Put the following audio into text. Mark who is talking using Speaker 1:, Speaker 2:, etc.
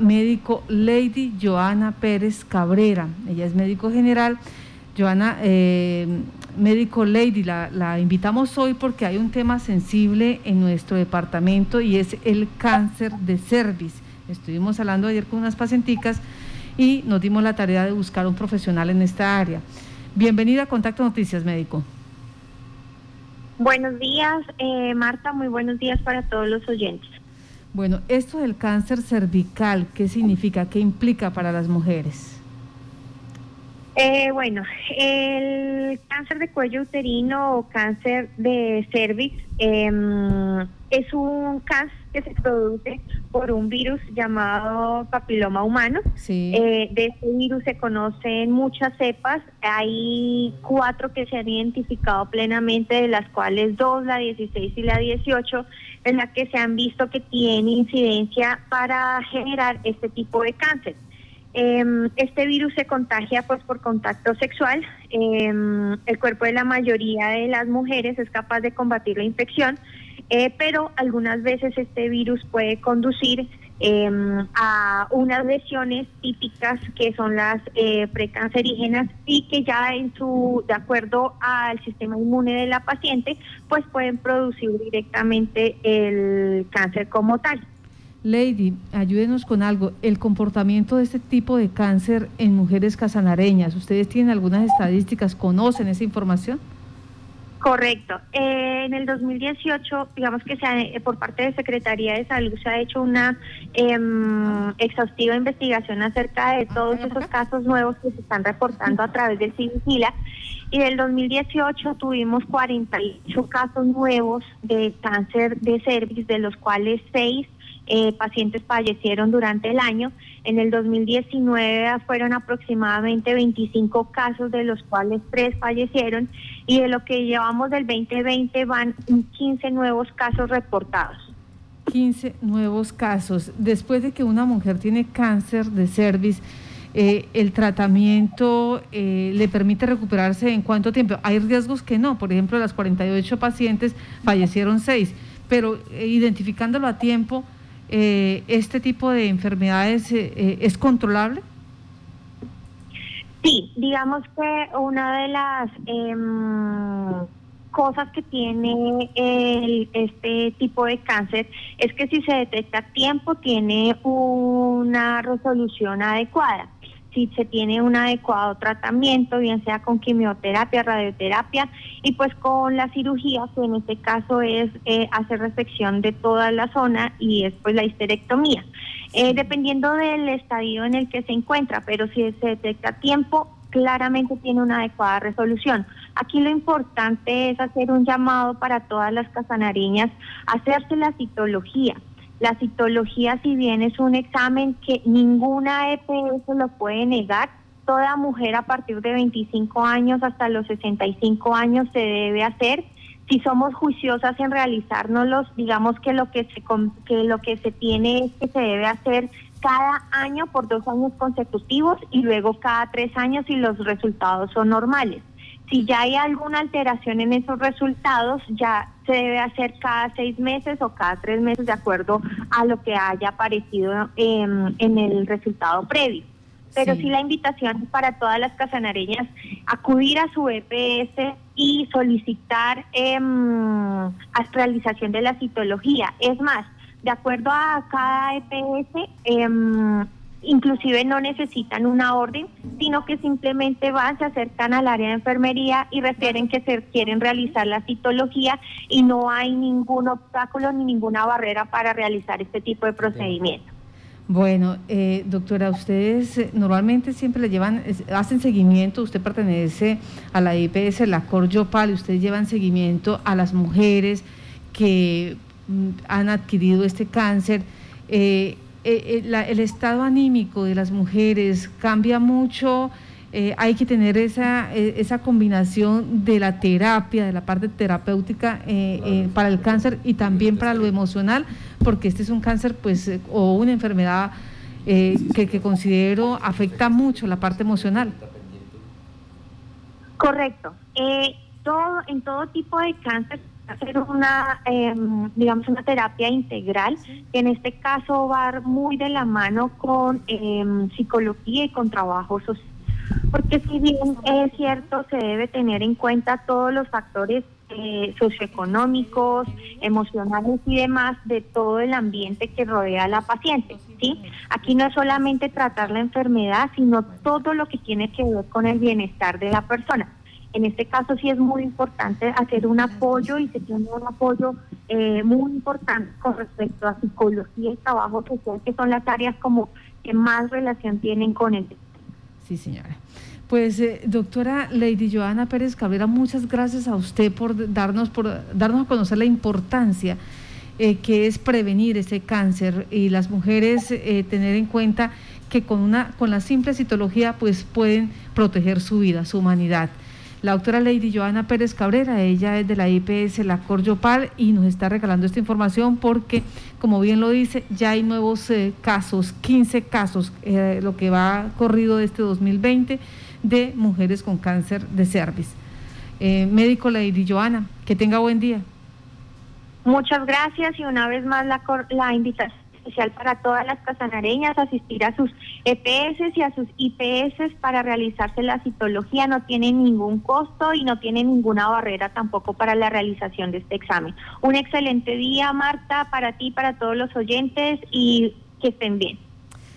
Speaker 1: médico Lady Joana Pérez Cabrera. Ella es médico general. Joana, eh, médico Lady, la, invitamos hoy porque hay un tema sensible en nuestro departamento y es el cáncer de cervix. Estuvimos hablando ayer con unas pacienticas y nos dimos la tarea de buscar un profesional en esta área. Bienvenida a Contacto Noticias, médico.
Speaker 2: Buenos días, eh, Marta. Muy buenos días para todos los oyentes.
Speaker 1: Bueno, esto del cáncer cervical, ¿qué significa? ¿Qué implica para las mujeres?
Speaker 2: Eh, bueno, el cáncer de cuello uterino o cáncer de cervix em, es un cáncer que se produce por un virus llamado papiloma humano. Eh, de este virus se conocen muchas cepas, hay cuatro que se han identificado plenamente, de las cuales dos, la 16 y la 18, en las que se han visto que tiene incidencia para generar este tipo de cáncer. Em, este virus se contagia pues por contacto sexual. Em, el cuerpo de la mayoría de las mujeres es capaz de combatir la infección, eh, pero algunas veces este virus puede conducir Em, a unas lesiones típicas que son las eh, precancerígenas y que ya en su de acuerdo al sistema inmune de la paciente pues pueden producir directamente el cáncer como tal.
Speaker 1: Lady, ayúdenos con algo. El comportamiento de este tipo de cáncer en mujeres casanareñas, ¿ustedes tienen algunas estadísticas? ¿Conocen esa información?
Speaker 2: Correcto. Eh, en el 2018, digamos que se por parte de Secretaría de Salud se ha hecho una em, exhaustiva investigación acerca de todos esos casos nuevos que se están reportando a través del CIVIGILA. Y del 2018 tuvimos 48 casos nuevos de cáncer de cervix, de los cuales 6 eh, pacientes fallecieron durante el año. En el 2019 fueron aproximadamente 25 casos, de los cuales 3 fallecieron, y de lo que llevamos del 2020 van 15 nuevos casos reportados.
Speaker 1: 15 nuevos casos. Después de que una mujer tiene cáncer de cervix, eh, el tratamiento eh, le permite recuperarse en cuánto tiempo. Hay riesgos que no, por ejemplo, las 48 pacientes fallecieron 6, pero identificándolo a tiempo, eh, este tipo de enfermedades eh, eh, es controlable?
Speaker 2: Sí, digamos que una de las em, cosas que tiene este tipo de cáncer es que si se detecta a tiempo tiene una resolución adecuada si se tiene un adecuado tratamiento, bien sea con quimioterapia, radioterapia y pues con la cirugía, que en este caso es eh, hacer resección de toda la zona y después la histerectomía. Eh, dependiendo del estadio en el que se encuentra, pero si se detecta a tiempo, claramente tiene una adecuada resolución. Aquí lo importante es hacer un llamado para todas las casanariñas, hacerse la citología la citología, si bien es un examen que ninguna EPS lo puede negar, toda mujer a partir de 25 años hasta los 65 años se debe hacer. Si somos juiciosas en realizárnoslos, digamos que lo que se que lo que se tiene es que se debe hacer cada año por dos años consecutivos y luego cada tres años si los resultados son normales. Si ya hay alguna alteración en esos resultados, ya se debe hacer cada seis meses o cada tres meses de acuerdo a lo que haya aparecido en el resultado previo. Pero sí. la invitación para todas las casanareñas acudir a su EPS y solicitar eh, realización de la citología. Es más, de acuerdo a cada EPS, eh, inclusive no necesitan una orden, sino que simplemente van, se acercan al área de enfermería y refieren que se quieren realizar la citología y no hay ningún obstáculo ni ninguna barrera para realizar este tipo de procedimiento.
Speaker 1: Bueno, eh, doctora, ustedes eh, normalmente siempre le llevan, hacen seguimiento, usted pertenece a la IPS, la Coryopal, ustedes llevan seguimiento a las mujeres que mm, han adquirido este cáncer. Eh, eh, eh, el estado anímico de las mujeres cambia mucho, eh, hay que tener esa, esa combinación de la terapia, de la parte terapéutica para el cáncer y también para lo emocional, porque este es un cáncer pues o una enfermedad que, que considero afecta mucho la parte emocional.
Speaker 2: Correcto. todo, en todo tipo de cáncer hacer una, em, digamos, una terapia integral, que en este caso va muy de la mano con em, psicología y con trabajo social. Porque si bien es cierto, se debe tener en cuenta todos los factores eh, socioeconómicos, emocionales y demás de todo el ambiente que rodea a la paciente. ¿sí? Aquí no es solamente tratar la enfermedad, sino todo lo que tiene que ver con el bienestar de la persona. En este caso sí es muy importante hacer un apoyo y se tiene un apoyo eh, muy importante con respecto a psicología y trabajo social, que son las áreas como que más relación tienen con el.
Speaker 1: Sí, señora. Pues eh, doctora Lady Joana Pérez Cabrera, muchas gracias a usted por darnos, por darnos a conocer la importancia eh, que es prevenir ese cáncer y las mujeres eh, tener en cuenta que con, una, con la simple citología pues pueden proteger su vida, su humanidad. La doctora Lady Joana Pérez Cabrera, ella es de la IPS La Cordiopal y nos está regalando esta información porque, como bien lo dice, ya hay nuevos casos, 15 casos, lo que va corrido de este 2020 de mujeres con cáncer de cervix. Eh, médico Lady Joana, que tenga buen día.
Speaker 2: Muchas gracias y una vez más la, la invitación especial para todas las casanareñas asistir a sus EPS y a sus IPS para realizarse la citología. No tiene ningún costo y no tiene ninguna barrera tampoco para la realización de este examen. Un excelente día, Marta, para ti, para todos los oyentes y que estén bien.